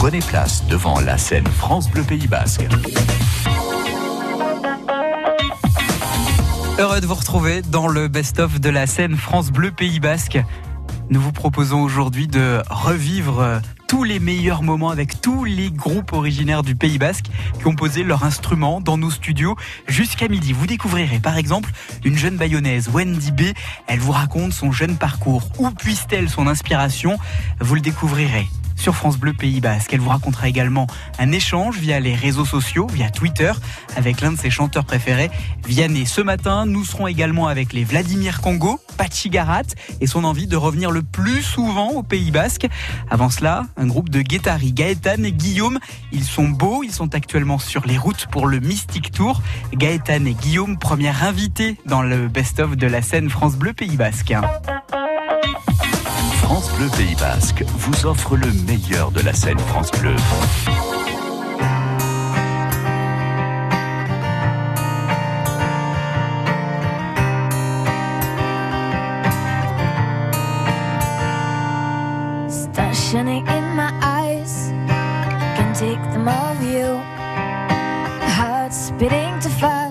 Prenez place devant la scène France Bleu Pays Basque. Heureux de vous retrouver dans le best-of de la scène France Bleu Pays Basque. Nous vous proposons aujourd'hui de revivre tous les meilleurs moments avec tous les groupes originaires du Pays Basque qui ont posé leurs instruments dans nos studios jusqu'à midi. Vous découvrirez par exemple une jeune bayonnaise, Wendy B. Elle vous raconte son jeune parcours. Où puisse-t-elle son inspiration? Vous le découvrirez sur France Bleu Pays Basque. Elle vous racontera également un échange via les réseaux sociaux, via Twitter, avec l'un de ses chanteurs préférés, Vianney. Ce matin, nous serons également avec les Vladimir Congo, Pachigarat, et son envie de revenir le plus souvent au Pays Basque. Avant cela, un groupe de Guettari, Gaëtan et Guillaume. Ils sont beaux, ils sont actuellement sur les routes pour le Mystic Tour. Gaëtan et Guillaume, première invité dans le best-of de la scène France Bleu Pays Basque. France Bleu Pays Basque vous offre le meilleur de la scène France Bleu. Stars shining in my eyes, can take them of you. Hearts beating too fast,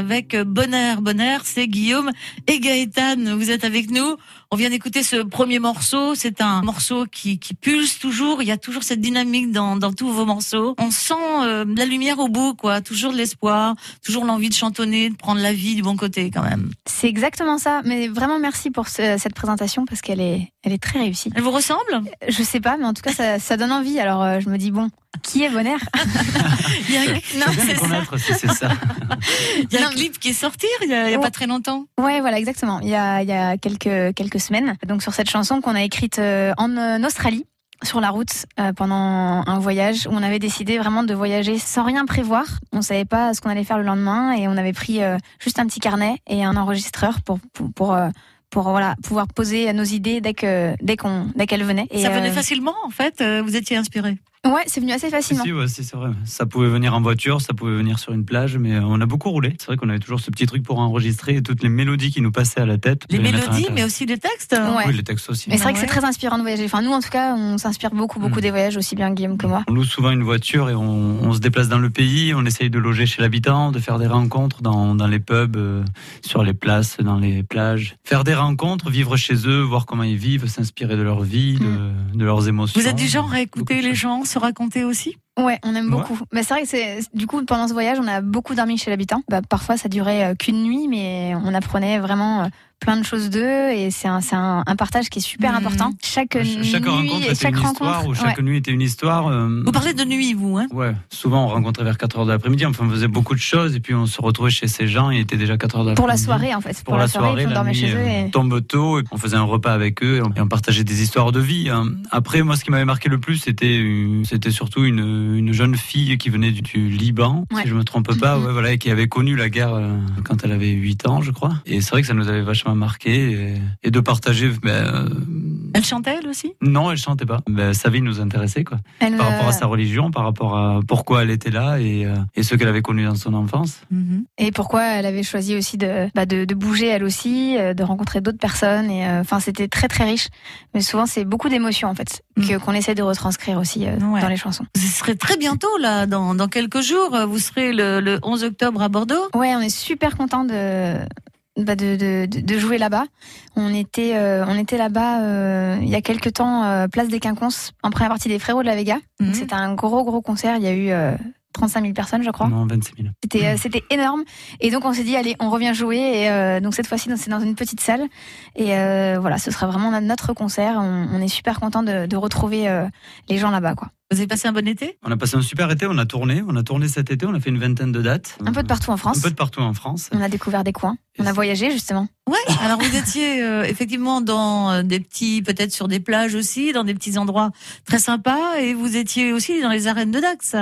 avec Bonheur. Bonheur, c'est Guillaume et Gaëtan. Vous êtes avec nous. On vient d'écouter ce premier morceau. C'est un morceau qui, qui pulse toujours. Il y a toujours cette dynamique dans, dans tous vos morceaux. On sent euh, la lumière au bout, quoi. Toujours de l'espoir, toujours l'envie de chantonner, de prendre la vie du bon côté, quand même. C'est exactement ça. Mais vraiment merci pour ce- cette présentation parce qu'elle est, elle est très réussie. Elle vous ressemble? Je sais pas, mais en tout cas, ça, ça donne envie. Alors, euh, je me dis, bon, qui est Bonheur? Il y a- Non, bien ça. si ça. Il y a Non, un clip qui est sorti il y a, il y a Ouais. pas très longtemps. Ouais, voilà, exactement. Il y a, il y a quelques, quelques semaines. Donc, sur cette chanson qu'on a écrite euh, en euh, Australie, sur la route, euh, pendant un voyage, où on avait décidé vraiment de voyager sans rien prévoir. On savait pas ce qu'on allait faire le lendemain et on avait pris euh, juste un petit carnet et un enregistreur pour, pour, pour, euh, pour, voilà, pouvoir poser nos idées dès que, dès qu'on, dès qu'elles venaient. Et, Ça venait facilement, en fait. Vous étiez inspiré? Ouais, c'est venu assez facilement. si, ouais, si, c'est vrai. Ça pouvait venir en voiture, ça pouvait venir sur une plage, mais euh, on a beaucoup roulé. C'est vrai qu'on avait toujours ce petit truc pour enregistrer et toutes les mélodies qui nous passaient à la tête. Les mélodies, mais aussi les textes. Ouais. Oui, les textes aussi. Mais c'est vrai que Ouais. c'est très inspirant de voyager. Enfin, nous, en tout cas, on s'inspire beaucoup, beaucoup Mm. des voyages, aussi bien Guillaume que moi. On loue souvent une voiture et on, on se déplace dans le pays, on essaye de loger chez l'habitant, de faire des rencontres dans, dans les pubs, euh, sur les places, dans les plages. Faire des rencontres, vivre chez eux, voir comment ils vivent, s'inspirer de leur vie, de, de leurs émotions. Vous êtes du genre à écouter les gens se raconter aussi? Ouais, on aime Ouais. beaucoup. Mais c'est vrai que c'est du coup pendant ce voyage, on a beaucoup dormi chez l'habitant. Bah, parfois, ça durait euh, qu'une nuit, mais on apprenait vraiment euh, plein de choses d'eux et c'est un, c'est un, un partage qui est super Mhm. important. Chaque Ch- Chaque nuit rencontre et était chaque une histoire, rencontre, ou chaque ouais. nuit était une histoire. euh, Vous parlez de nuit, vous, hein? Ouais, souvent on rencontrait vers 4 heures de l'après-midi, enfin on faisait beaucoup de choses et puis on se retrouvait chez ces gens, il était déjà 4 heures de l'après-midi. pour la soirée en fait. Pour, la soirée, on la dormait chez eux. Et... tombe tôt, et on faisait un repas avec eux et on, et on partageait des histoires de vie. hein. Après, moi, ce qui m'avait marqué le plus, c'était c'était surtout une, une jeune fille qui venait du, du Liban, Ouais. si je me trompe pas, Mhm. ouais, voilà, et qui avait connu la guerre euh, quand elle avait 8 ans, je crois. Et c'est vrai que ça nous avait vachement marqué et, et de partager. ben, euh, Elle chantait, elle aussi? Non, elle chantait pas. Ben, sa vie nous intéressait, quoi. Elle, Par rapport euh, à sa religion, par rapport à pourquoi elle était là et, euh, et ce qu'elle avait connu dans son enfance. Mhm. Et pourquoi elle avait choisi aussi de, bah, de, de bouger elle aussi, euh, de rencontrer d'autres personnes. Et euh, enfin, c'était très très riche. Mais souvent, c'est beaucoup d'émotions en fait Mm. que qu'on essaie de retranscrire aussi euh, Ouais. dans les chansons. Vous serez très bientôt, là, dans, dans quelques jours. Vous serez le, le 11 octobre à Bordeaux? Ouais, on est super content de, bah, de, de, de- de jouer là-bas. On était, euh, on était là-bas euh, il y a quelques temps, euh, place des Quinconces, en première partie des Frérots de la Vega. Mhm. C'était un gros gros concert. Il y a eu 35 000 personnes, je crois. Non, 26 000. C'était euh, c'était énorme. Et donc on s'est dit allez, on revient jouer. Et euh, donc cette fois-ci, c'est dans une petite salle. Et euh, voilà, ce sera vraiment notre concert. On, on est super content de, de retrouver euh, les gens là-bas, quoi. Vous avez passé un bon été? On a passé un super été, on a tourné, on a tourné cet été, on a fait une vingtaine de dates. Un peu de partout en France. Un peu de partout en France. On a découvert des coins. On a voyagé justement. Ouais. Alors vous étiez euh, effectivement dans des petits, peut-être sur des plages aussi, dans des petits endroits très sympas, et vous étiez aussi dans les arènes de Dax.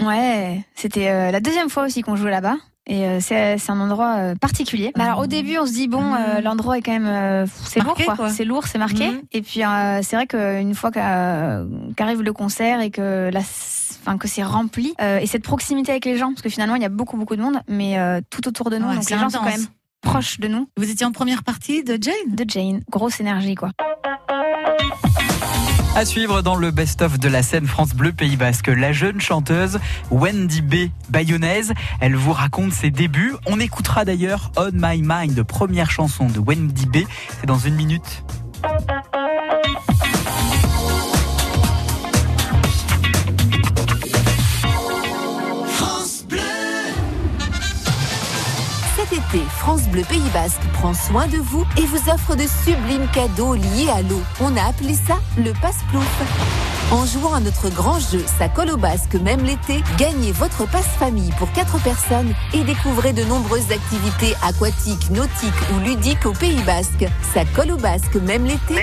Ouais, c'était euh, la deuxième fois aussi qu'on jouait là-bas. Et euh, c'est un endroit euh, particulier. Bah, alors au début, on se dit bon, euh, Mhm. l'endroit est quand même c'est lourd quoi. quoi. C'est lourd, c'est marqué. Mhm. Et puis c'est vrai qu'une fois qu'a- qu'arrive le concert et que la, enfin que c'est rempli et cette proximité avec les gens, parce que finalement il y a beaucoup beaucoup de monde, mais tout autour de nous, Ouais, donc les gens sont quand même proches de nous, Vous étiez en première partie de Jane? de Jane. Grosse énergie quoi. À suivre dans le best-of de la scène France Bleu Pays Basque, la jeune chanteuse Wendy B. Bayonnaise. Elle vous raconte ses débuts. On écoutera d'ailleurs On My Mind, première chanson de Wendy B. C'est dans une minute. France Bleu Pays Basque prend soin de vous et vous offre de sublimes cadeaux liés à l'eau. On a appelé ça le passe-plouf. En jouant à notre grand jeu Ça colle au basque même l'été, gagnez votre passe-famille pour 4 personnes et découvrez de nombreuses activités aquatiques, nautiques ou ludiques au Pays Basque. Ça colle au basque même l'été.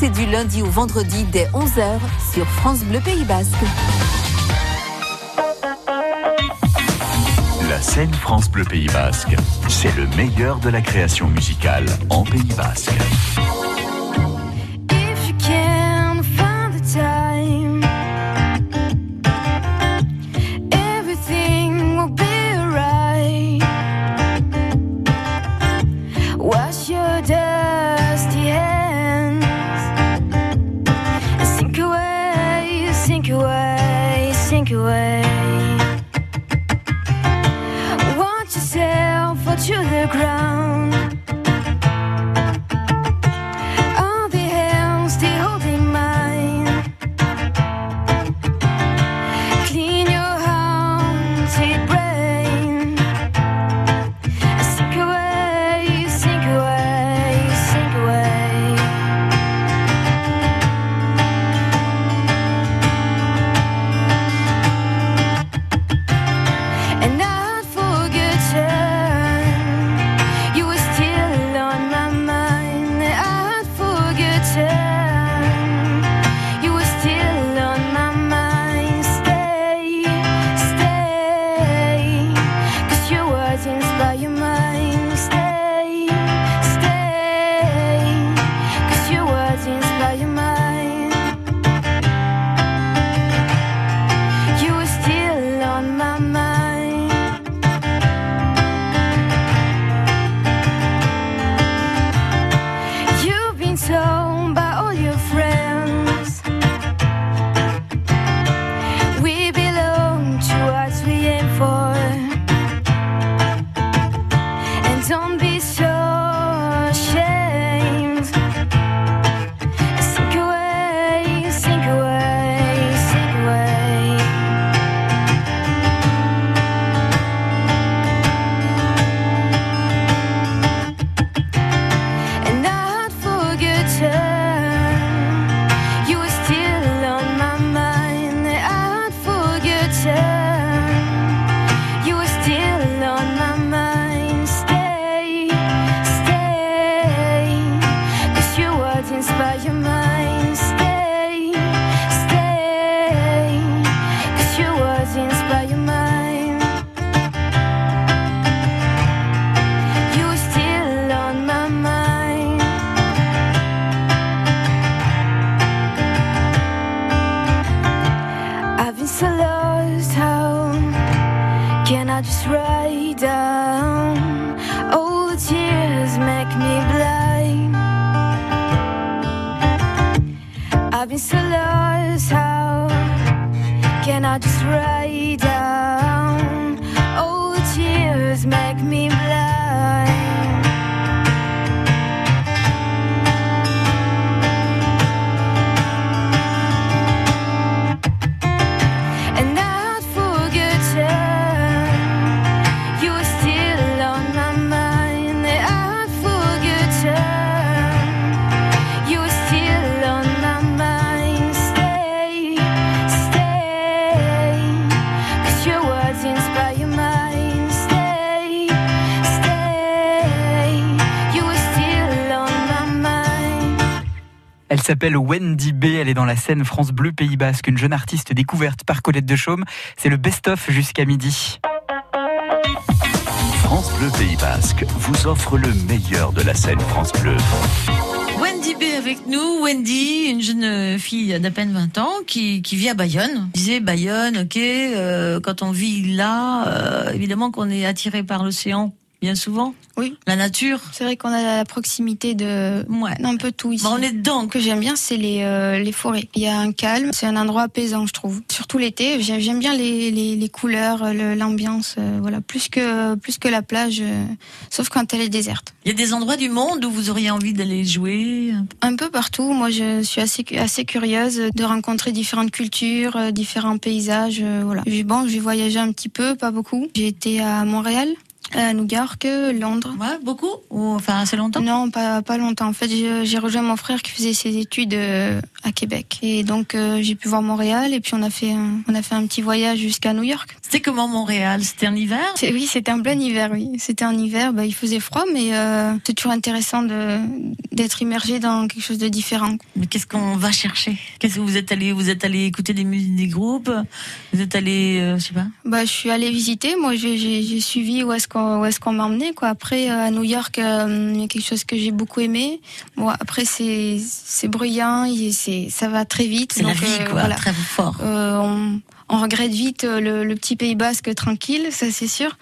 C'est du lundi au vendredi dès 11h sur France Bleu Pays Basque. Scène France Bleu Pays Basque, c'est le meilleur de la création musicale en Pays Basque. Elle s'appelle Wendy B. Elle est dans la scène France Bleu Pays Basque, une jeune artiste découverte par Colette de Chaume. C'est le best-of jusqu'à midi. France Bleu Pays Basque vous offre le meilleur de la scène France Bleu. Wendy B avec nous. Wendy, une jeune fille d'à peine 20 ans qui, qui vit à Bayonne. Je disais Bayonne, ok, euh, quand on vit là, euh, évidemment qu'on est attiré par l'océan bien souvent. Oui. La nature. C'est vrai qu'on a la proximité de Ouais. un peu tout ici. Bon, on est dedans. Ce que j'aime bien, c'est les, euh, les forêts. Il y a un calme, c'est un endroit apaisant, je trouve. Surtout l'été, j'aime bien les, les, les couleurs, le- l'ambiance, euh, voilà, plus que plus que la plage, euh, sauf quand elle est déserte. Il y a des endroits du monde où vous auriez envie d'aller jouer. Un peu? Partout. Moi, je suis assez assez curieuse de rencontrer différentes cultures, différents paysages, voilà. Bon, j'ai voyagé un petit peu, pas beaucoup. J'ai été à Montréal, à New York, Londres. Ouais, beaucoup Ou enfin assez longtemps? Non, pas, pas longtemps. En fait, j'ai rejoint mon frère qui faisait ses études euh, à Québec. Et donc, euh, j'ai pu voir Montréal et puis on a fait un, on a fait un petit voyage jusqu'à New York. C'était comment Montréal? C'était en hiver? Oui, c'était en plein hiver, oui. C'était en hiver, bah, il faisait froid, mais euh, c'est toujours intéressant d'être immergé dans quelque chose de différent. Mais qu'est-ce qu'on va chercher? Qu'est-ce que vous êtes allé Vous êtes allé écouter des musiques des groupes? Vous êtes allé, euh, je sais pas? Bah, je suis allée visiter. Moi, j'ai suivi où est-ce qu'on où est-ce qu'on m'a emmené. Quoi. Après, euh, à New York, euh, il y a quelque chose que j'ai beaucoup aimé. Bon, après, c'est c'est bruyant, c'est ça va très vite. C'est la vie, euh, quoi, voilà. très fort. Euh, on, on regrette vite euh, le, le petit Pays Basque tranquille, ça c'est sûr.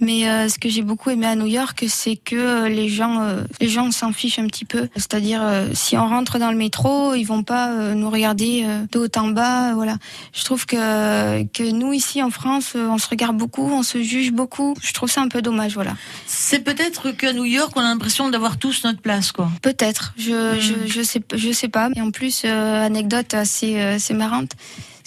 Mais euh, ce que j'ai beaucoup aimé à New York, c'est que euh, les gens, euh, les gens s'en fichent un petit peu. C'est-à-dire, euh, si on rentre dans le métro, ils vont pas nous regarder de haut en bas. Voilà. Je trouve que que nous ici en France, on se regarde beaucoup, on se juge beaucoup. Je trouve ça un peu dommage. Voilà. C'est peut-être qu'à New York, on a l'impression d'avoir tous notre place, quoi. Peut-être, je, je, je sais, je sais pas. Et en plus, anecdote assez, assez marrante,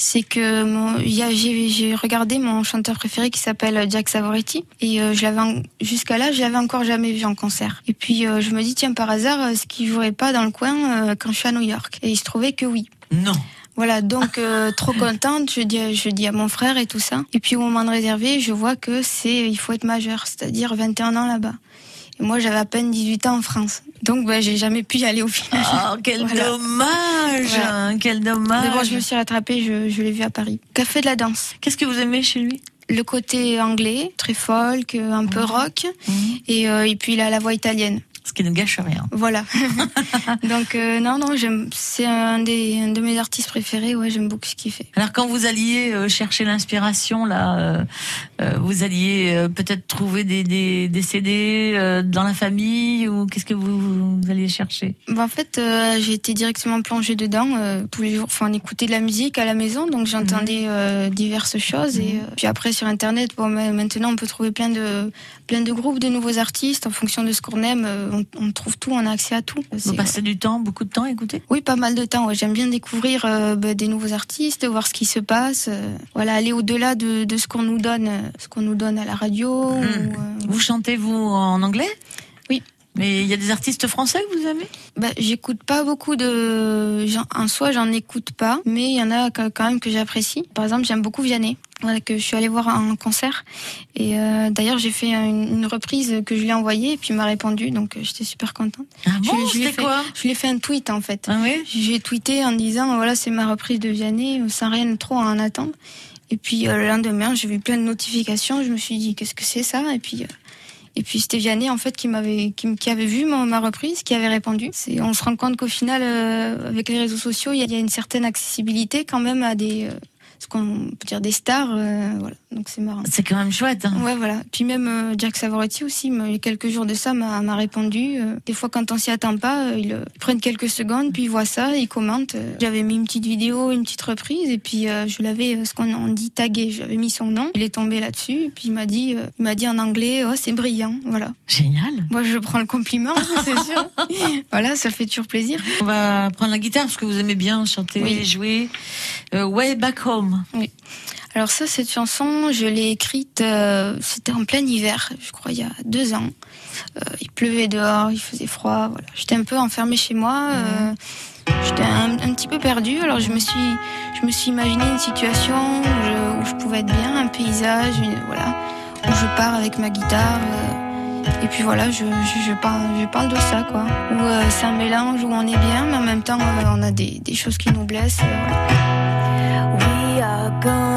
c'est que mon- il y a- j'ai j'ai regardé mon chanteur préféré qui s'appelle Jack Savoretti et euh, je l'avais jusqu'à là, je l'avais encore jamais vu en concert. Et puis euh, je me dis tiens par hasard, est-ce qu'il jouerait pas dans le coin euh, quand je suis à New York Et il se trouvait que oui. Non. Voilà, donc euh, trop contente, je dis, je dis à mon frère et tout ça. Et puis au moment de réserver, je vois que c'est, il faut être majeur, c'est-à-dire 21 ans là-bas. Moi, j'avais à peine 18 ans en France. Donc, bah, j'ai jamais pu y aller au final. Oh, quel Voilà. dommage Voilà. hein, Quel dommage Mais bon, je me suis rattrapée, je, je l'ai vu à Paris. Café de la danse. Qu'est-ce que vous aimez chez lui? Le côté anglais, très folk, un peu rock. Mhm. Et, euh, et puis, il a la voix italienne. Ce qui ne gâche rien. Voilà. Donc, euh, non, non, j'aime, c'est un, des, un de mes artistes préférés. Ouais, j'aime beaucoup ce qu'il fait. Alors quand vous alliez euh, chercher l'inspiration là, euh, vous alliez peut-être trouver des, des, des CD dans la famille ou qu'est-ce que vous, vous alliez chercher? Bah, en fait, j'ai été directement plongée dedans tous les jours. Enfin, on écoutait de la musique à la maison, donc j'entendais euh, diverses choses. Et euh, puis après, sur Internet, bon, ma- maintenant, on peut trouver plein de plein de groupes de nouveaux artistes en fonction de ce qu'on aime. On, on trouve tout, on a accès à tout. Vous passez du temps, beaucoup de temps à écouter Oui, pas mal de temps. Ouais. J'aime bien découvrir euh, bah, des nouveaux artistes, voir ce qui se passe. euh, voilà, aller au-delà de, de ce qu'on nous donne, euh, ce qu'on nous donne à la radio. ou, euh, Vous chantez vous en anglais? Mais il y a des artistes français que vous aimez Bah, j'écoute pas beaucoup de. En soi, j'en écoute pas, mais il y en a quand même que j'apprécie. Par exemple, j'aime beaucoup Vianney, voilà, que je suis allée voir en concert. Et euh, d'ailleurs, j'ai fait une, une reprise que je lui ai envoyée, et puis il m'a répondu, donc euh, j'étais super contente. Ah bon, je l'ai c'était fait. quoi? Je lui ai fait un tweet en fait. Ah oui J'ai tweeté en disant voilà, c'est ma reprise de Vianney, sans rien de trop à en attendre. Et puis euh, le lendemain, j'ai vu plein de notifications. Je me suis dit qu'est-ce que c'est ça? Et puis euh, et puis c'était Vianney en fait qui m'avait qui, avait vu ma, reprise, qui avait répondu. C'est on se rend compte qu'au final, euh, avec les réseaux sociaux, il y, a- il y a une certaine accessibilité quand même à des euh, ce qu'on peut dire des stars. euh, voilà, donc c'est marrant. C'est quand même chouette. hein. Ouais, voilà. Puis même euh, Jack Savoretti aussi, il y a quelques jours de ça, m'a répondu. Euh, des fois, quand on s'y attend pas, euh, ils prennent quelques secondes, puis ils voient ça, ils commentent. J'avais mis une petite vidéo, une petite reprise, et puis je l'avais, ce qu'on on dit, tagué. J'avais mis son nom. Il est tombé là-dessus, et puis il m'a dit, il m'a dit en anglais, oh, c'est brillant. Voilà. Génial. Moi, je prends le compliment, c'est sûr. voilà, ça fait toujours plaisir. On va prendre la guitare parce que vous aimez bien chanter, Oui. jouer. Way Back Home. Alors ça, cette chanson, je l'ai écrite, euh, c'était en plein hiver, je crois, il y a deux ans. Euh, il pleuvait dehors, il faisait froid, voilà. J'étais un peu enfermée chez moi, euh, mhm. j'étais un, petit peu perdue, alors je me suis, je me suis imaginé une situation où je, pouvais être bien, un paysage, voilà, où je pars avec ma guitare. et puis voilà, je, je, parle, je parle de ça, quoi. Où c'est un mélange où on est bien, mais en même temps, on a des, des choses qui nous blessent. Voilà. We are gone.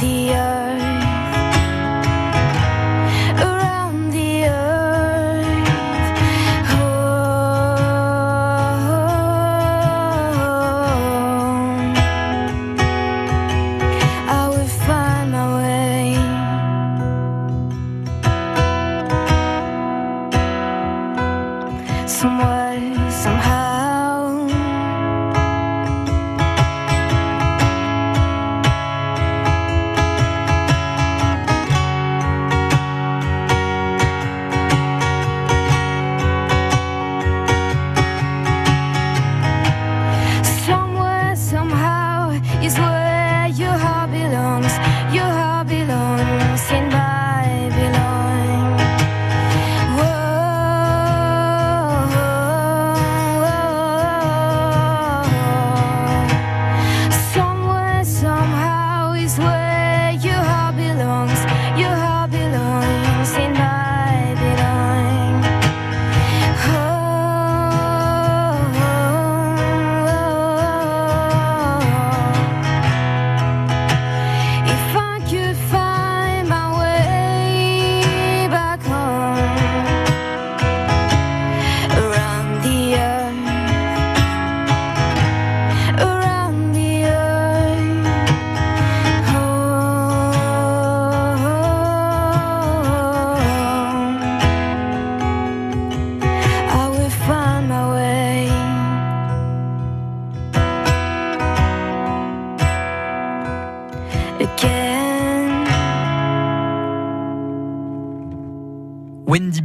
the earth.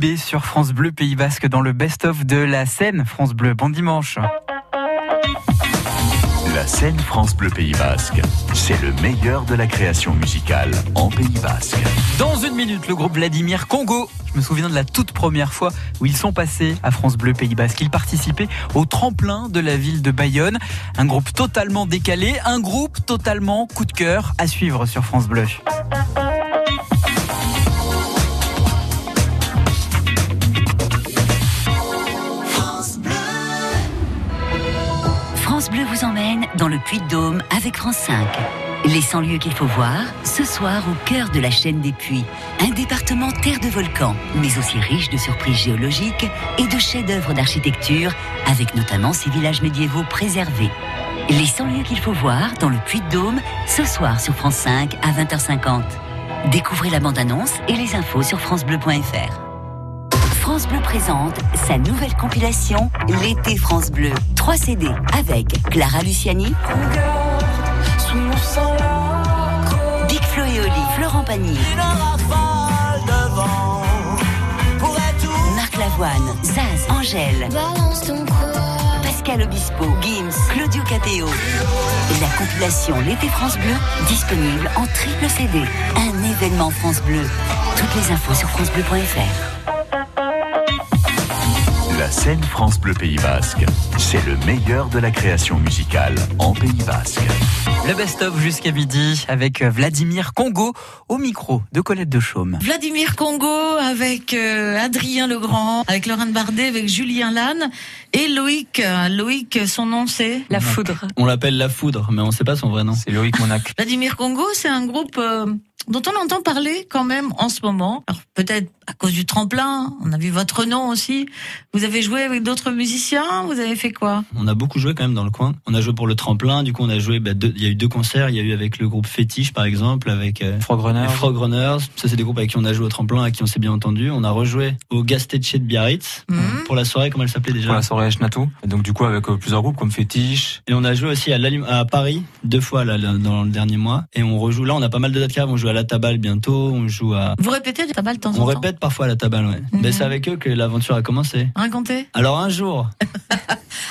Sur France Bleu Pays Basque dans le best-of de la scène France Bleu. Bon dimanche. La scène France Bleu Pays Basque, c'est le meilleur de la création musicale en Pays Basque. Dans une minute, le groupe Vladimir Congo. Je me souviens de la toute première fois où ils sont passés à France Bleu Pays Basque. Ils participaient au tremplin de la ville de Bayonne. Un groupe totalement décalé, un groupe totalement coup de cœur à suivre sur France Bleu. Dans le Puy-de-Dôme avec France 5. Les 100 lieux qu'il faut voir, ce soir au cœur de la chaîne des Puys. Un département terre de volcans, mais aussi riche de surprises géologiques et de chefs-d'œuvre d'architecture, avec notamment ses villages médiévaux préservés. Les 100 lieux qu'il faut voir dans le Puy-de-Dôme, ce soir sur France 5 à 20h50. Découvrez la bande-annonce et les infos sur francebleu.fr. France Bleu présente sa nouvelle compilation L'été France Bleu. 3 CD avec Clara Luciani, Big Flo et Oli, Florent Pagny, Marc Lavoine, Zaz, Angèle, Pascal Obispo, Gims, Claudio. Et la compilation L'été France Bleu, disponible en triple CD. Un événement France Bleu. Toutes les infos sur francebleu.fr. La scène France Bleu Pays Basque, c'est le meilleur de la création musicale en Pays Basque. Le best-of jusqu'à midi avec Vladimir Congo au micro de Colette de Chaume. Vladimir Congo avec euh, Adrien Legrand, avec Laurent Bardet, avec Julien Lannes et Loïc. Loïc, son nom c'est La foudre. On l'appelle La Foudre, mais on ne sait pas son vrai nom. C'est Loïc Monac. Vladimir Congo, c'est un groupe euh, dont on entend parler quand même en ce moment. Alors peut-être à cause du tremplin, on a vu votre nom aussi. Vous avez joué avec d'autres musiciens, vous avez fait quoi? On a beaucoup joué quand même dans le coin. On a joué pour le tremplin, du coup on a joué, bah, il y a eu deux concerts, il y a eu avec le groupe Fétiche par exemple, avec euh, Frogrunner. les Frog Runners. Ça c'est des groupes avec qui on a joué au tremplin, avec qui on s'est bien entendu. On a rejoué au Gastetsche de Biarritz Mhm. pour la soirée, comment elle s'appelait déjà? Pour la soirée Schnato. Donc du coup avec euh, plusieurs groupes comme Fétiche. Et on a joué aussi à, à Paris deux fois là, dans le dernier mois. Et on rejoue là, on a pas mal de dates arrivent. On joue à la Tabale bientôt, on joue à. Vous répétez des tabac de temps en On temps répète parfois à la Tabale, ouais. Mhm. Mais c'est avec eux que l'aventure a commencé. Racontez. Alors un jour,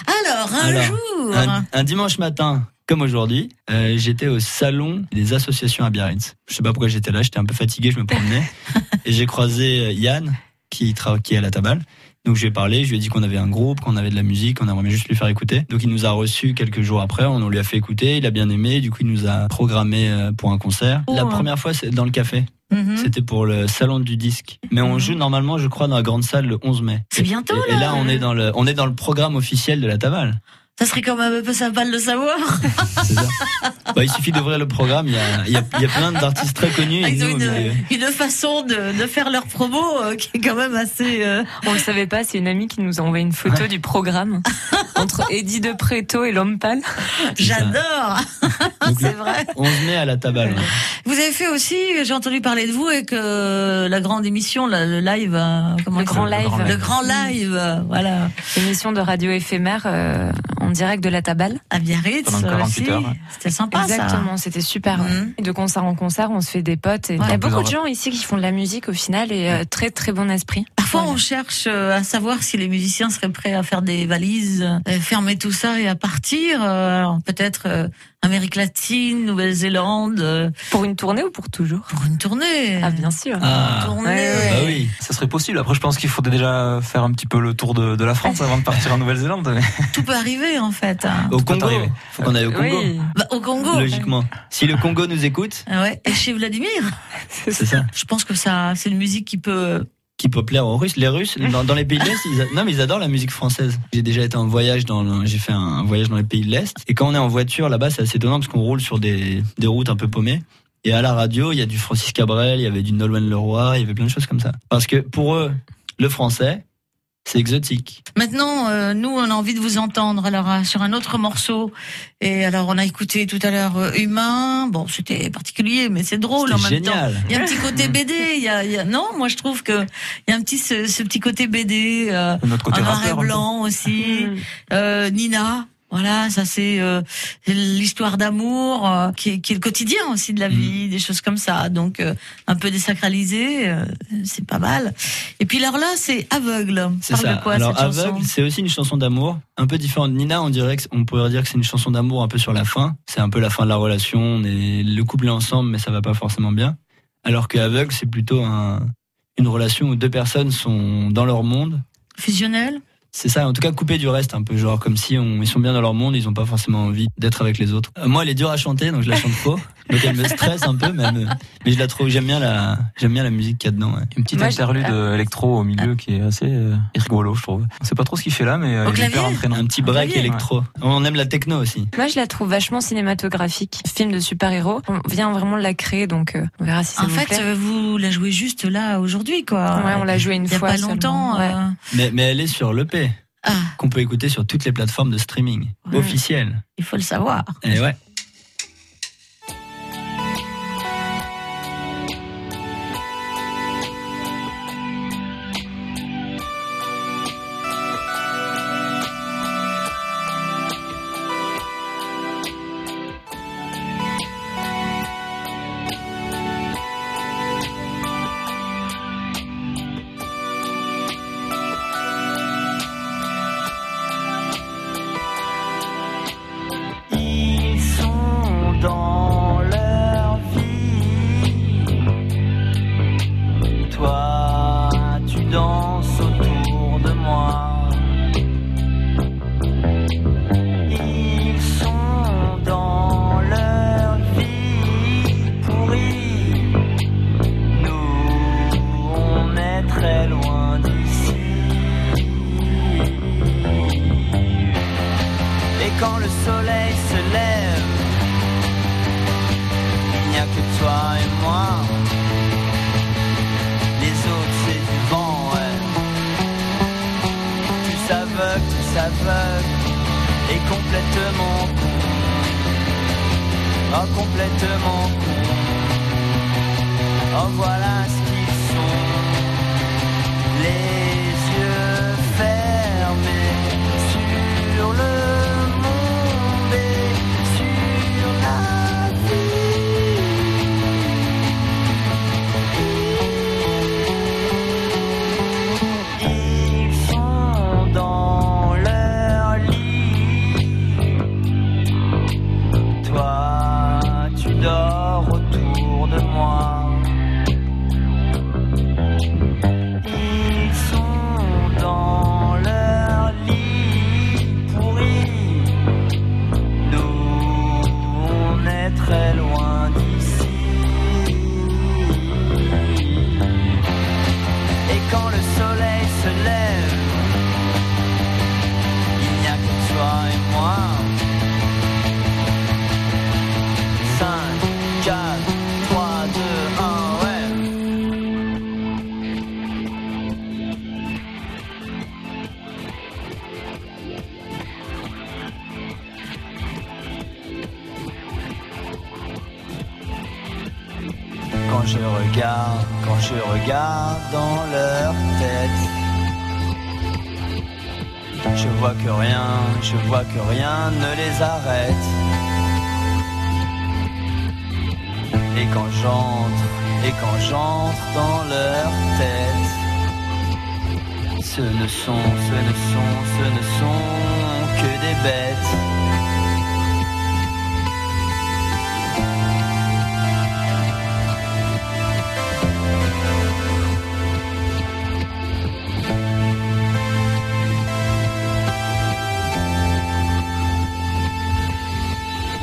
Alors, un Alors, jour un, un dimanche matin, comme aujourd'hui, euh, j'étais au salon des associations à Biarritz. Je sais pas pourquoi j'étais là, j'étais un peu fatigué, je me promenais. et j'ai croisé euh, Yann, qui, qui est à la Tabale. Donc je lui ai parlé, je lui ai dit qu'on avait un groupe, qu'on avait de la musique, qu'on aimerait juste lui faire écouter. Donc il nous a reçus quelques jours après, on lui a fait écouter, il a bien aimé, du coup il nous a programmé euh, pour un concert. Oh, la hein. première fois c'est dans le café, Mhm. c'était pour le salon du disque. Mais on Mhm. joue normalement, je crois, dans la grande salle le 11 mai. C'est bientôt, Et, et là. là on est dans le, on est dans le programme officiel de la Tabale. Ça serait quand même un peu sympa de le savoir. C'est ça. Bah, il suffit d'ouvrir le programme, il y a, il y a, il y a plein d'artistes très connus. et Ils ont nous, une, une façon de, de faire leur promo euh, qui est quand même assez. euh, On le savait pas, c'est une amie qui nous a envoyé une photo Ouais. du programme entre Eddie de Preto et l'homme pâle. J'adore. C'est vrai. 11 mai à la Tabale. ouais. Vous avez fait aussi, j'ai entendu parler de vous avec euh, la grande émission, le live. euh, comment Le grand live. Le grand live, euh, voilà. Émission de radio éphémère euh, direct de la Tabale. À Biarritz Pendant 48 aussi. heures. C'était sympa Exactement, c'était super. Et de concert en concert, on se fait des potes. Et il y a beaucoup de gens ici qui font de la musique au final et euh, très très bon esprit. Parfois, on cherche euh, à savoir si les musiciens seraient prêts à faire des valises, euh, fermer tout ça et à partir. euh, alors, peut-être euh, Amérique latine, Nouvelle-Zélande. euh, Pour une tournée ou pour toujours Pour une tournée. Ah bien sûr. Ah, Tournée. bah oui. Ça serait possible. Après, je pense qu'il faudrait déjà faire un petit peu le tour de, de la France avant de partir en Nouvelle-Zélande. Tout peut arriver en fait. hein. Au Congo. arriver. Faut qu'on aille au Congo. Oui. Bah, au Congo. Logiquement. Si le Congo nous écoute, Ah ouais. Et chez Vladimir, c'est ça. je pense que ça, c'est une musique qui peut. Qui peut plaire aux Russes. Les Russes, dans, dans les pays de l'Est, ils, non, mais ils adorent la musique française. J'ai déjà été en voyage dans, le- j'ai fait un voyage dans les pays de l'Est. Et quand on est en voiture là-bas, c'est assez étonnant parce qu'on roule sur des, des routes un peu paumées. Et à la radio, il y a du Francis Cabrel, il y avait du Nolwenn Leroy, il y avait plein de choses comme ça. Parce que pour eux, le français, c'est exotique. Maintenant, euh, nous, on a envie de vous entendre alors euh, sur un autre morceau. Et alors, on a écouté tout à l'heure euh, Humain. Bon, c'était particulier, mais c'est drôle en même temps. génial. Il y a un petit côté BD. Il y a, il y a- non, moi je trouve que il y a un petit ce, ce petit côté BD, euh, Notre côté en noir et blanc aussi. Euh, Nina. Voilà, ça c'est euh, l'histoire d'amour euh, qui, est, qui est le quotidien aussi de la vie, des choses comme ça. Donc euh, un peu désacralisé, c'est pas mal. Et puis alors là, c'est aveugle. C'est Parle ça. de quoi Alors cette aveugle, c'est aussi une chanson d'amour, un peu différente. Nina, on dirait que on pourrait dire que c'est une chanson d'amour un peu sur la fin. C'est un peu la fin de la relation. On est le couple est ensemble, mais ça va pas forcément bien. Alors que aveugle, c'est plutôt un, une relation où deux personnes sont dans leur monde. Fusionnel? C'est ça, en tout cas coupé du reste, un peu genre comme si on, ils sont bien dans leur monde, ils ont pas forcément envie d'être avec les autres. Euh, moi, elle est dure à chanter, donc je la chante faux. Donc elle me stresse un peu, mais, je la trouve, j'aime bien la, j'aime bien la musique qu'il y a dedans. ouais. Une petite Moi, interlude ah. euh, électro au milieu qui est assez euh, rigolo, je trouve. On sait pas trop ce qu'il fait là, mais euh, il est hyper entraînant. Un petit break électro. On aime la techno aussi. Moi, je la trouve vachement cinématographique. Film de super-héros. On vient vraiment de la créer, donc euh, on verra si ça En vous fait, plaît. euh, vous la jouez juste là aujourd'hui, quoi. Ouais, on l'a joué une Il y a fois. pas seulement. longtemps. Ouais. euh, Mais, mais elle est sur l'EP, Ah, qu'on peut écouter sur toutes les plateformes de streaming Ouais. officielles. il faut le savoir. Et ouais.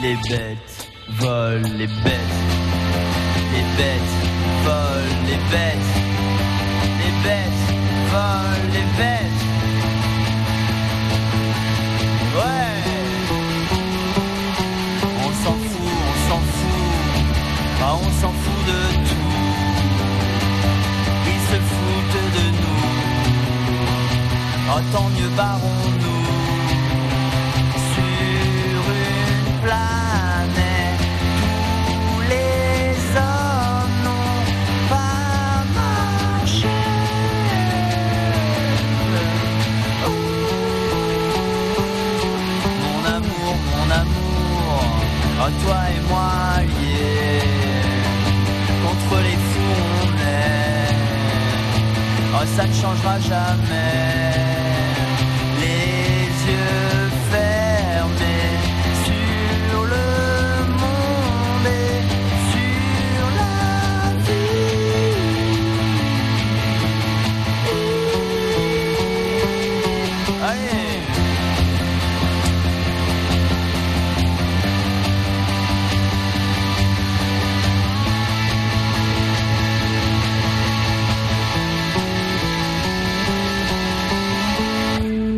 Les bêtes volent les bêtes. Les bêtes volent les bêtes. Les bêtes volent les bêtes. Ouais. On s'en fout, on s'en fout. Ah, on s'en fout de tout. Ils se foutent de nous. Oh, tant mieux barrons-nous sur une planète toi et moi liés, contre les fous on est, oh ça ne changera jamais.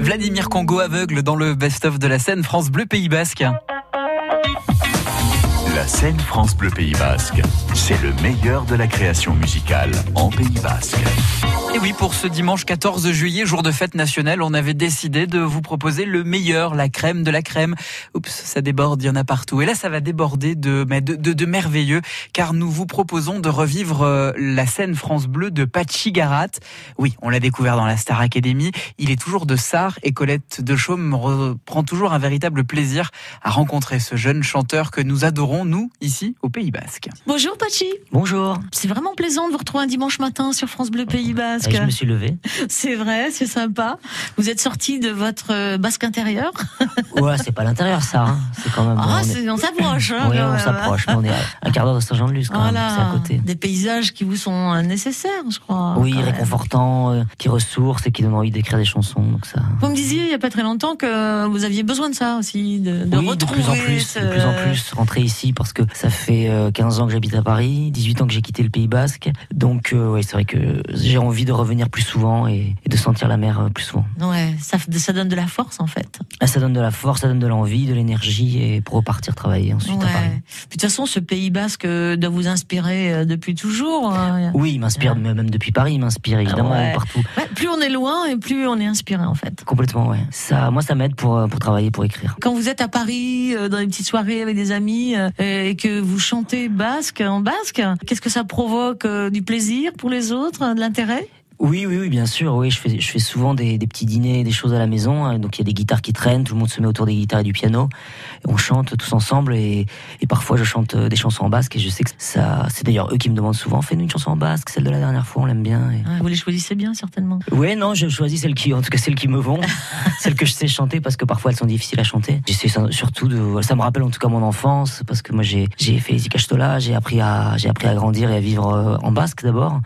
Vladimir Congo aveugle dans le best-of de la scène France Bleu Pays Basque. La scène France Bleu Pays Basque, c'est le meilleur de la création musicale en Pays Basque. Et oui, pour ce dimanche 14 juillet, jour de fête nationale, on avait décidé de vous proposer le meilleur, la crème de la crème. Oups, ça déborde, il y en a partout. Et là, ça va déborder de, mais de, de, de merveilleux, car nous vous proposons de revivre euh, la scène France Bleu de Pachi Garat. Oui, on l'a découvert dans la Star Academy. Il est toujours de Sarre et Colette de Chaume reprend toujours un véritable plaisir à rencontrer ce jeune chanteur que nous adorons, nous, ici, au Pays Basque. Bonjour Pachi. Bonjour. C'est vraiment plaisant de vous retrouver un dimanche matin sur France Bleu Pays Basque. Je me suis levé. C'est vrai, c'est sympa. Vous êtes sorti de votre euh, basque intérieur Ouais, c'est pas l'intérieur ça. hein. C'est quand même. Ah, on est- c'est- on s'approche. hein, Oui, on s'approche. mais On est à un quart d'heure de Saint-Jean-de-Luz quand même. C'est à côté. des paysages qui vous sont euh, nécessaires, je crois. Oui, quand même. réconfortant, euh, qui ressource et qui donne envie d'écrire des chansons. Donc ça. Vous me disiez il y a pas très longtemps que vous aviez besoin de ça aussi, de, de oui, de retrouver plus en plus, ce- de plus en plus, rentrer ici parce que ça fait euh, 15 ans que j'habite à Paris, 18 ans que j'ai quitté le Pays Basque. Donc, euh, ouais, c'est vrai que j'ai envie de revenir plus souvent et, et de sentir la mer euh, plus souvent. Ouais, ça, ça donne de la force en fait. Ah, ça donne de la force, ça donne de l'envie, de l'énergie et pour repartir travailler ensuite à. Paris. Puis, De toute façon, ce Pays Basque euh, doit vous inspirer depuis toujours. hein. Oui, il m'inspire même depuis Paris, il m'inspire évidemment Ouais. partout. Plus on est loin et plus on est inspiré en fait. Complètement, ouais. Ça, moi, ça m'aide pour pour travailler, pour écrire. Quand vous êtes à Paris, dans les petites soirées avec des amis, et que vous chantez basque en basque, qu'est-ce que ça provoque euh, Du plaisir pour les autres, euh, de l'intérêt? Oui, oui, oui, bien sûr. Oui, je fais, je fais souvent des, des petits dîners, des choses à la maison. hein. Donc il y a des guitares qui traînent, tout le monde se met autour des guitares et du piano. Et on chante tous ensemble et, et parfois je chante euh, des chansons en basque et je sais que ça, c'est d'ailleurs eux qui me demandent souvent, fais-nous une chanson en basque, celle de la dernière fois, on l'aime bien. Et... Ouais, Vous les choisissez bien certainement. Ouais, non, je choisis celles qui, en tout cas celles qui me vont, celles que je sais chanter parce que parfois elles sont difficiles à chanter. J'essaie surtout de, ça me rappelle en tout cas mon enfance parce que moi j'ai, j'ai fait les Ikastola, j'ai appris à, j'ai appris à grandir et à vivre euh, en basque d'abord.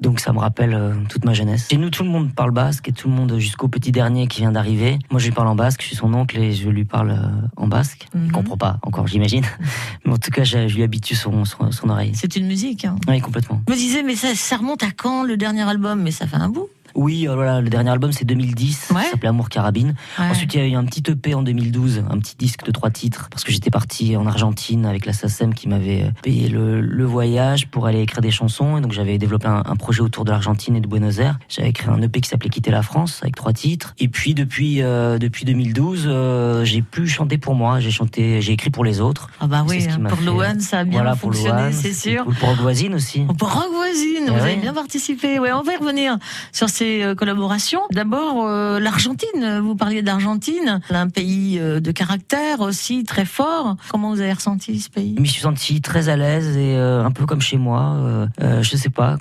Donc ça me rappelle euh, toute ma jeunesse. Chez nous, tout le monde parle basque et tout le monde jusqu'au petit dernier qui vient d'arriver. Moi, je lui parle en basque. Je suis son oncle et je lui parle euh, en basque. Il comprend pas encore, j'imagine. Mais en tout cas, je, je lui habitue son, son, son oreille. C'est une musique. Hein. Oui, complètement. Je me disais, mais ça, ça remonte à quand le dernier album? Mais ça fait un bout. Oui, euh, voilà, le dernier album c'est 2010, ça s'appelait Amour Carabine. Ouais. Ensuite il y a eu un petit EP en 2012, un petit disque de trois titres, parce que j'étais parti en Argentine avec la SACEM qui m'avait euh, payé le, le voyage pour aller écrire des chansons, et donc j'avais développé un, un projet autour de l'Argentine et de Buenos Aires. J'avais écrit un EP qui s'appelait Quitter la France avec trois titres. Et puis depuis euh, depuis 2012, euh, j'ai plus chanté pour moi, j'ai chanté, j'ai écrit pour les autres. Ah bah oui, hein, pour Loane, ça a bien Voilà, fonctionné, c'est sûr. Pour Rock Voisine aussi. Pour Rock Voisine, Eh vous avez bien participé. Ouais, on va y revenir sur ces euh, collaborations. D'abord, euh, l'Argentine. Vous parliez d'Argentine, un pays euh, de caractère aussi très fort. Comment vous avez ressenti ce pays? Je m'y suis senti très à l'aise et euh, un peu comme chez moi. Euh, je sais pas,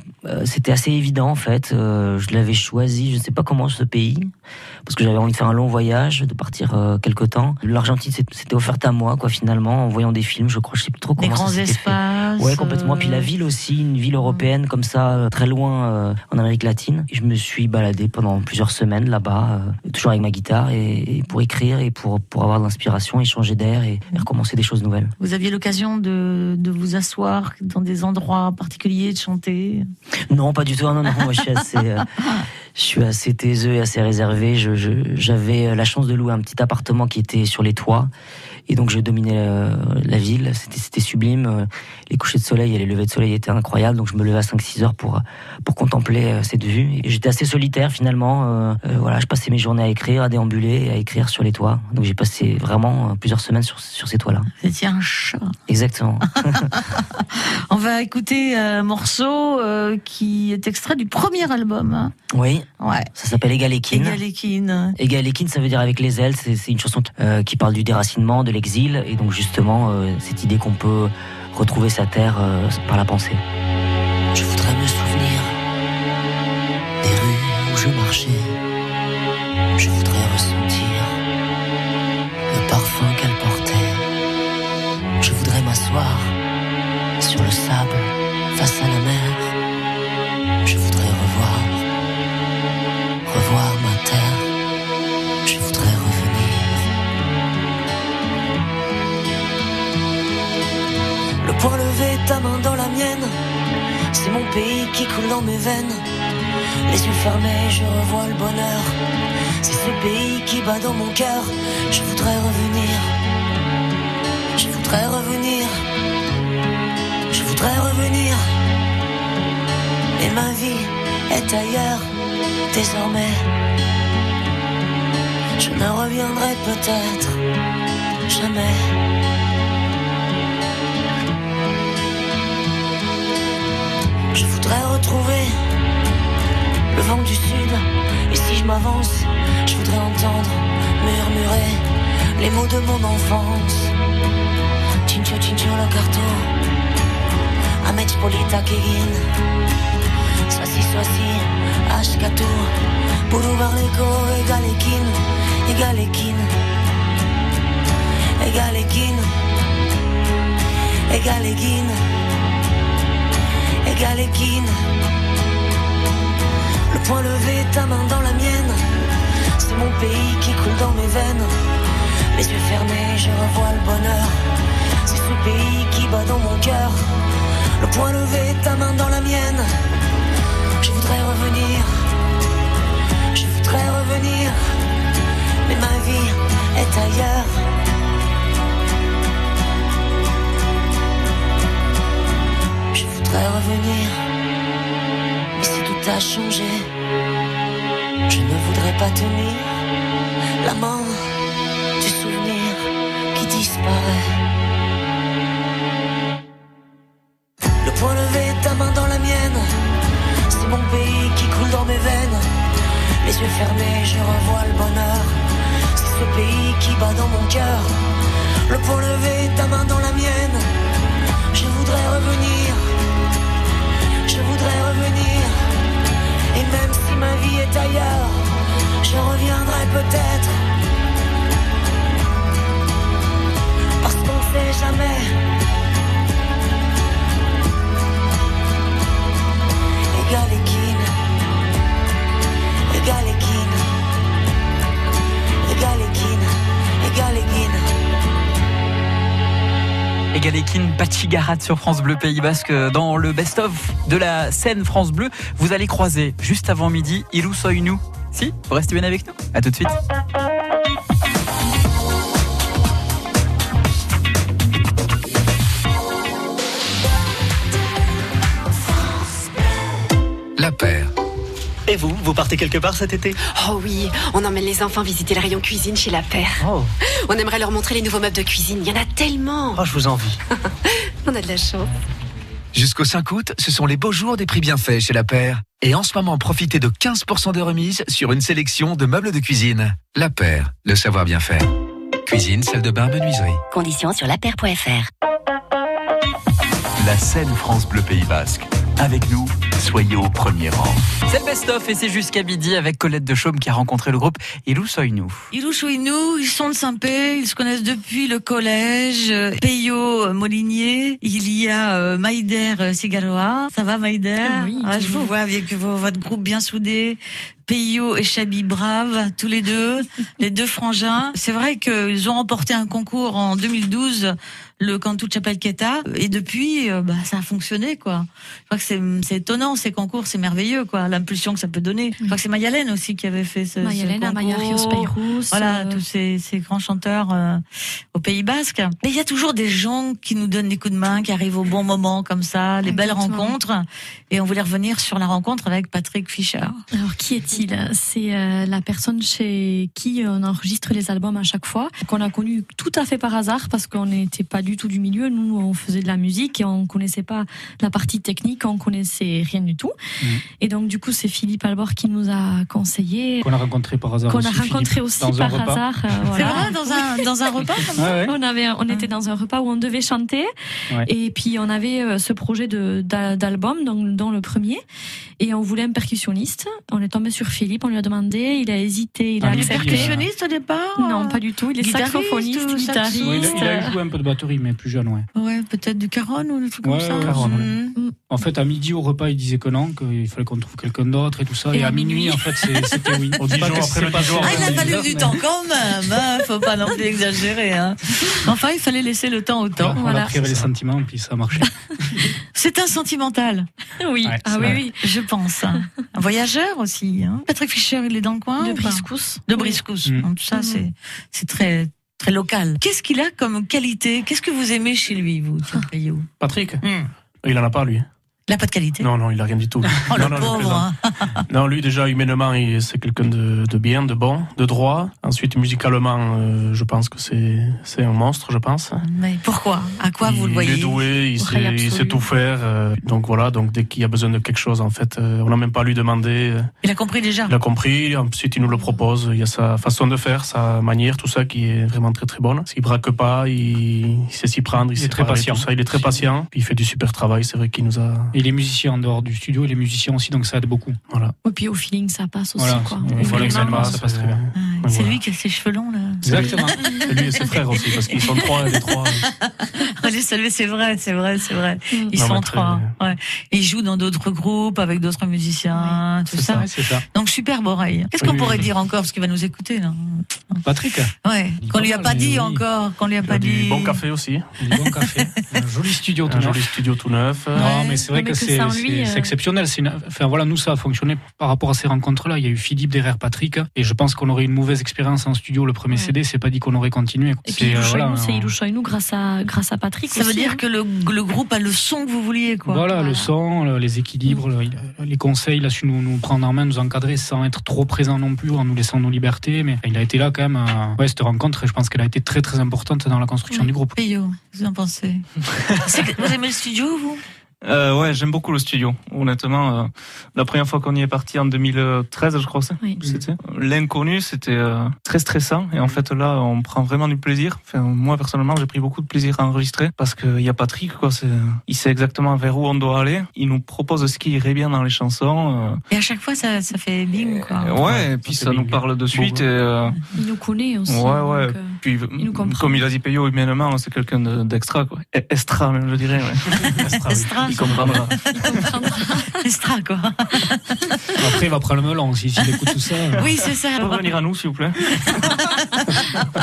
c'était assez évident en fait. Je l'avais choisi, je ne sais pas comment ce pays, parce que j'avais envie de faire un long voyage, de partir quelque temps. L'Argentine s'était offerte à moi, quoi, finalement, en voyant des films. Je crois, je sais plus trop Des comment ça grands s'était fait. espaces. Ouais, complètement. Puis la ville aussi, une ville européenne comme ça, très loin en Amérique latine. Et je me suis baladé pendant plusieurs semaines là-bas, euh, toujours avec ma guitare et, et pour écrire et pour pour avoir de l'inspiration, et changer d'air et, et recommencer des choses nouvelles. Vous aviez l'occasion de, de vous asseoir dans des endroits particuliers, de chanter? Non, pas du tout. Non, non, moi, je suis assez, euh, je suis assez taiseux et assez réservé. Je, je- j'avais euh, la chance de louer un petit appartement qui était sur les toits. Et donc, je dominais euh, la ville. C'était, c'était sublime. Euh, Les couchers de soleil et les levées de soleil étaient incroyables. Donc, je me levais à 5-6 heures pour, euh, pour contempler cette vue. J'étais assez solitaire, finalement. Euh, voilà, je passais mes journées à écrire, à déambuler, à écrire sur les toits. Donc, j'ai passé vraiment plusieurs semaines sur, sur ces toits-là. Étiez un chat. Exactement. On va écouter un morceau euh, qui est extrait du premier album. hein. oui. Ouais. Ça s'appelle Egalekin. Egalekine. Egalekin, ça veut dire avec les ailes. C'est c'est une chanson euh, qui parle du déracinement, de l'exil, et donc justement euh, cette idée qu'on peut retrouver sa terre euh, par la pensée. Je voudrais me souvenir des rues où je marchais. Je voudrais ressentir le parfum qu'elle portait. Je voudrais m'asseoir sur le sable face à la qui coule dans mes veines. Les yeux fermés, je revois le bonheur. C'est ce pays qui bat dans mon cœur. Je voudrais revenir. Je voudrais revenir. Je voudrais revenir. Mais ma vie est ailleurs désormais. Je ne reviendrai peut-être jamais. Voudrais retrouver le vent du sud. Et si je m'avance, je voudrais entendre murmurer les mots de mon enfance. Chincho, chincho, lo carto. Amets polita kegin. Soasi, soasi, ashkatu. Buru barleko, egalekin, egalekin. Egalekin. Egalekin. Le point levé, ta main dans la mienne. C'est mon pays qui coule dans mes veines. Les yeux fermés, je revois le bonheur. C'est ce pays qui bat dans mon cœur. Le point levé, ta main dans la mienne. Je voudrais revenir. Je voudrais revenir. Mais ma vie est ailleurs. Changé, je ne voudrais pas tenir la main Sur France Bleu Pays Basque dans le best-of de la scène France Bleu. Vous allez croiser juste avant midi Ilou Soynou. Si, vous restez bien avec nous. À tout de suite. La paire. Et vous, vous partez quelque part cet été? Oh oui, on emmène les enfants visiter le rayon cuisine chez La Paire. On aimerait leur montrer les nouveaux meubles de cuisine. Il y en a tellement. Oh, je vous envie. On a de la chance. Jusqu'au 5 août, ce sont les beaux jours des prix bienfaits chez La Paire. Et en ce moment, profitez de 15% de remise sur une sélection de meubles de cuisine. La Paire, le savoir bien faire. Cuisine, salle de bain, menuiserie. Conditions sur lapaire.fr. La scène France Bleu Pays Basque. Avec nous, soyez au premier rang. C'est le best-of et c'est jusqu'à midi avec Colette de Chaume qui a rencontré le groupe Ilou Soynou. Ilou Chouinou, ils sont de Saint-Pé, ils se connaissent depuis le collège. Peyo Molinier, il y a euh, Maïder Sigaloa. Ça va Maïder Oui, Ah, Je vous vois avec vos- votre groupe bien soudé. Peyo et Chabi Brave, tous les deux, les deux frangins. C'est vrai qu'ils ont remporté un concours en 2012, le Cantou de Chapelle-Queta, et depuis, euh, bah, ça a fonctionné, quoi. Je crois que c'est, c'est étonnant, ces concours, c'est merveilleux, quoi, l'impulsion que ça peut donner. Je crois que c'est Mayalène aussi qui avait fait ce, Mayalène, ce Amaya concours. Rios Voilà, euh, tous ces, ces grands chanteurs euh, au Pays Basque. Mais il y a toujours des gens qui nous donnent des coups de main, qui arrivent au bon moment, comme ça, les belles rencontres. Et on voulait revenir sur la rencontre avec Patrick Fischer. Alors, qui est-il? C'est euh, la personne chez qui on enregistre les albums à chaque fois, qu'on a connu tout à fait par hasard parce qu'on n'était pas du tout du milieu. Nous, on faisait de la musique et on connaissait pas la partie technique, on connaissait rien du tout. Et donc, du coup, c'est Philippe Albor qui nous a conseillé. Qu'on a rencontré par hasard. Qu'on a aussi, rencontré Philippe, aussi par hasard. euh, voilà. C'est vrai, dans un, dans un repas comme ça Ouais, ouais. On avait, on était dans un repas où on devait chanter, Ouais. et puis on avait euh, ce projet de d'album, donc dans le premier, et on voulait un percussionniste. On est tombé sur Philippe, on lui a demandé, il a hésité, il a Ah, lui, accepté. Percussionniste au départ Non, pas du tout. Il est Guitariste saxophoniste, guitariste. Ouais, il, a, il a joué un peu de batterie, mais plus jeune, ouais. Ouais, peut-être du caron ou des trucs Ouais, comme ça. Caron, ouais. En fait, à midi au repas, il disait que non, qu'il fallait qu'on trouve quelqu'un d'autre et tout ça. Et Et, à minuit, minuit en fait, c'est- c'était oui. Au C'est pas que après pas genre, Ah, il a fallu du mais- temps quand même, hein. faut pas non plus exagérer. Hein. Enfin, il fallait laisser le temps au temps. On a pris les sentiments, puis ça a marché. C'est un sentimental. Oui, Ouais, ah oui, vrai. oui. Je pense. Un voyageur aussi. Hein. Patrick Fischer, il est dans le coin De Briscousse. De Briscousse. Mm. Donc, Tout ça, Mhm. c'est c'est très très local. Qu'est-ce qu'il a comme qualité? Qu'est-ce que vous aimez chez lui, vous, Thierry Patrick? Hmm. Il en a pas, lui. Il n'a pas de qualité. Non, non, il a rien du tout. Oh, non, le non, pauvre. hein. Non, lui, déjà, humainement, il- c'est quelqu'un de, de bien, de bon, de droit. Ensuite, musicalement, euh, je pense que c'est c'est un monstre, je pense. Mais pourquoi? À quoi vous le il voyez? est doué, il sait, il tout faire. euh, donc voilà, donc dès qu'il y a besoin de quelque chose, en fait, euh, on n'a même pas à lui demander. euh, Il a compris déjà? Il a compris, ensuite il nous le propose. Il y a sa façon de faire, sa manière, tout ça qui est vraiment très très bonne. Il braque pas, il, il sait s'y prendre, il, Il est sait très patient. tout ça. Il est très patient, il fait du super travail. C'est vrai qu'il nous a. Il est musicien en dehors du studio, il est musicien aussi, donc ça aide beaucoup. Voilà. Et puis au feeling, ça passe aussi. Voilà, quoi. Vraiment. l'examen, ça passe très bien. Ouais, C'est lui qui a ses cheveux longs, là. Exactement. Et lui et ses frères aussi, parce qu'ils sont trois et les trois. Allez, saluer, c'est vrai, c'est vrai, c'est vrai. Ils Non, sont trois. Ouais. Ils jouent dans d'autres groupes, avec d'autres musiciens, tout C'est ça. ça, c'est ça. Donc, superbe oreille. Qu'est-ce Oui, qu'on oui, pourrait oui. dire encore? Parce qu'il va nous écouter, là. Patrick Ouais. Qu'on lui a pas dit encore. Qu'on lui a pas dit. bon café aussi. Du bon café. Un joli studio tout Un neuf. joli studio tout neuf. Non, mais c'est vrai Non, mais que que c'est euh, exceptionnel. Enfin voilà, nous ça a fonctionné par rapport à ces rencontres-là. Il y a eu Philippe derrière Patrick, et je pense qu'on aurait eu une mauvaise expérience en studio le premier CD. C'est pas dit qu'on aurait continué. Et puis euh, Choinou, c'est Choinou grâce à, grâce à Patrick. Ça veut dire hein. que le, le groupe a le son que vous vouliez, quoi. Voilà, le son, le- les équilibres, le- les conseils, il a su nous, nous prendre en main, nous encadrer sans être trop présent non plus, en nous laissant nos libertés. Mais il a été là quand même. euh, ouais, cette rencontre, et je pense qu'elle a été très très importante dans la construction du groupe. Payot, vous en pensez Vous aimez le studio, vous? Euh, ouais, j'aime beaucoup le studio. Honnêtement, euh, la première fois qu'on y est parti en 2013, je crois, c'est- c'était l'inconnu, c'était euh, très stressant. Et en fait, là, on prend vraiment du plaisir. Enfin, moi personnellement, j'ai pris beaucoup de plaisir à enregistrer parce qu'il y a Patrick, quoi. Il sait exactement vers où on doit aller. Il nous propose ce qui irait bien dans les chansons. Et à chaque fois, ça, ça fait bing, quoi. ouais, et puis ça, nous parle de suite. Et, euh, Il nous connaît aussi. Ouais, ouais. donc, euh, Puis, nous comprend. comme il a dit Peyo, humainement, c'est quelqu'un de- d'extra, quoi. E- Extra, même, je dirais. Ouais. Extra. Il comprendra. Extra, quoi. Après, il va prendre le melon si- s'il écoute tout ça. Oui, c'est ça. Il revenir à nous, s'il vous plaît.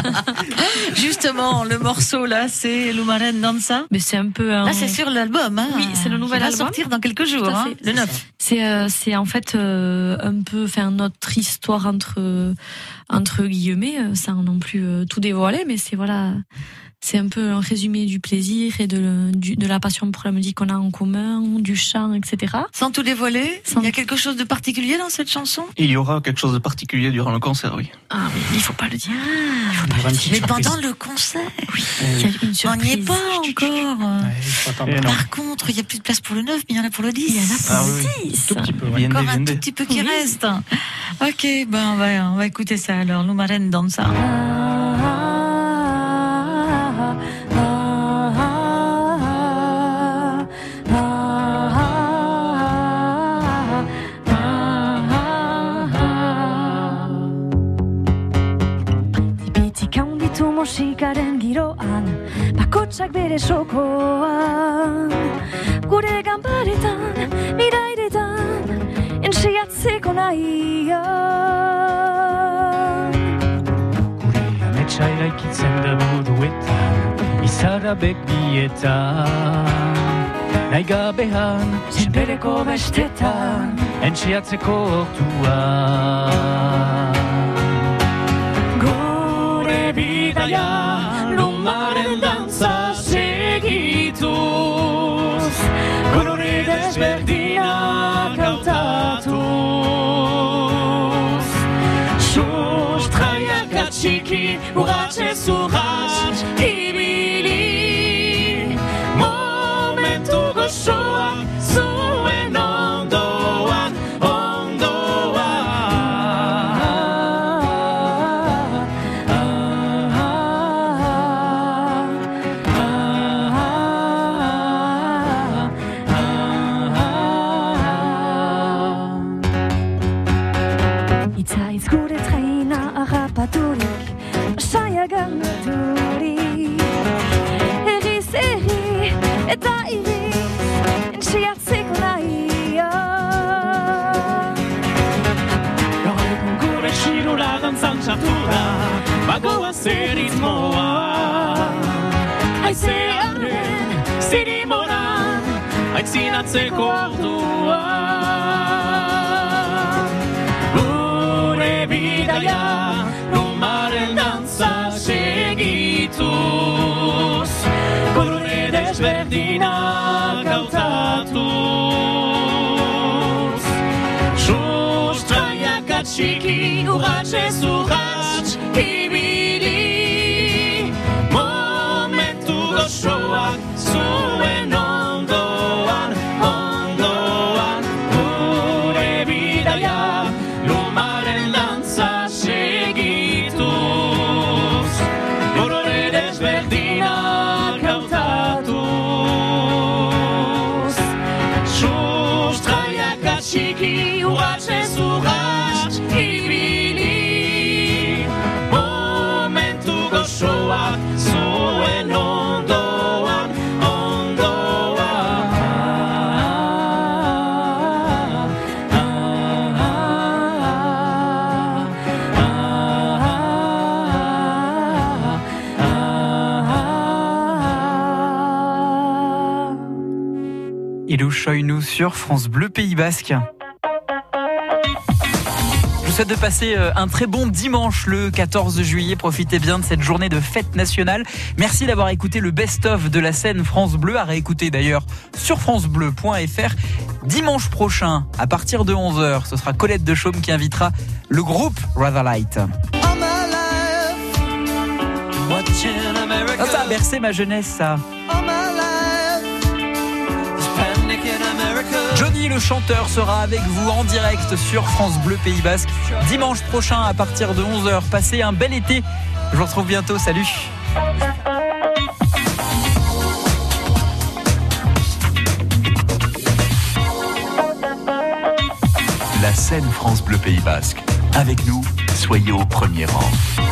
Justement, le morceau, là, c'est Lumaren Danza. Mais c'est un peu un... Là, c'est sur l'album, hein. Oui, c'est le nouvel va album. sortir dans quelques jours, hein, le 9. C'est euh, c'est en fait euh, un peu faire notre histoire entre euh, entre guillemets, sans non plus euh, tout dévoiler, mais c'est voilà, c'est un peu un résumé du plaisir et de du- de la passion pour la musique qu'on a en commun, du chant, etc. Sans tout dévoiler, il y a quelque chose de particulier dans cette chanson? Il y aura quelque chose de particulier durant le concert, oui. Ah oui, il faut pas le dire. Mais pendant le concert, oui. Il y a une on n'y est pas encore. Non. Par contre, il n'y a plus de place pour le 9, mais il y en a pour le 10. Il y en a Ah oui. Tout petit peu, ouais. Viendez, Encore un viendez. tout petit peu qui reste. Ok, ben on va, on va écouter ça alors. Lumaren Danza. Musikaren giroan Bakotsak bere sokoan. Gure ganbaretan, mirairetan Ensiatzeko nahian Ametsa eraikitzen da buruetan Izara begietan. Nahi gabean, senpereko bestetan Entxiatzeko ortuan bidaia Lumaren dantza segituz. Kolore desberdinak Ilou nous sur France Bleu Pays Basque. Je vous souhaite de passer euh, un très bon dimanche le 14 juillet. Profitez bien de cette journée de fête nationale. Merci d'avoir écouté le best-of de la scène France Bleu, à réécouter d'ailleurs sur francebleu.fr. Dimanche prochain, à partir de 11h, ce sera Colette de Chaume qui invitera le groupe Rather Light. Ça, ça a bercé ma jeunesse, ça. Le chanteur sera avec vous en direct sur France Bleu Pays Basque dimanche prochain à partir de 11h. Passez un bel été. Je vous retrouve bientôt. Salut. La scène France Bleu Pays Basque. Avec nous, soyez au premier rang.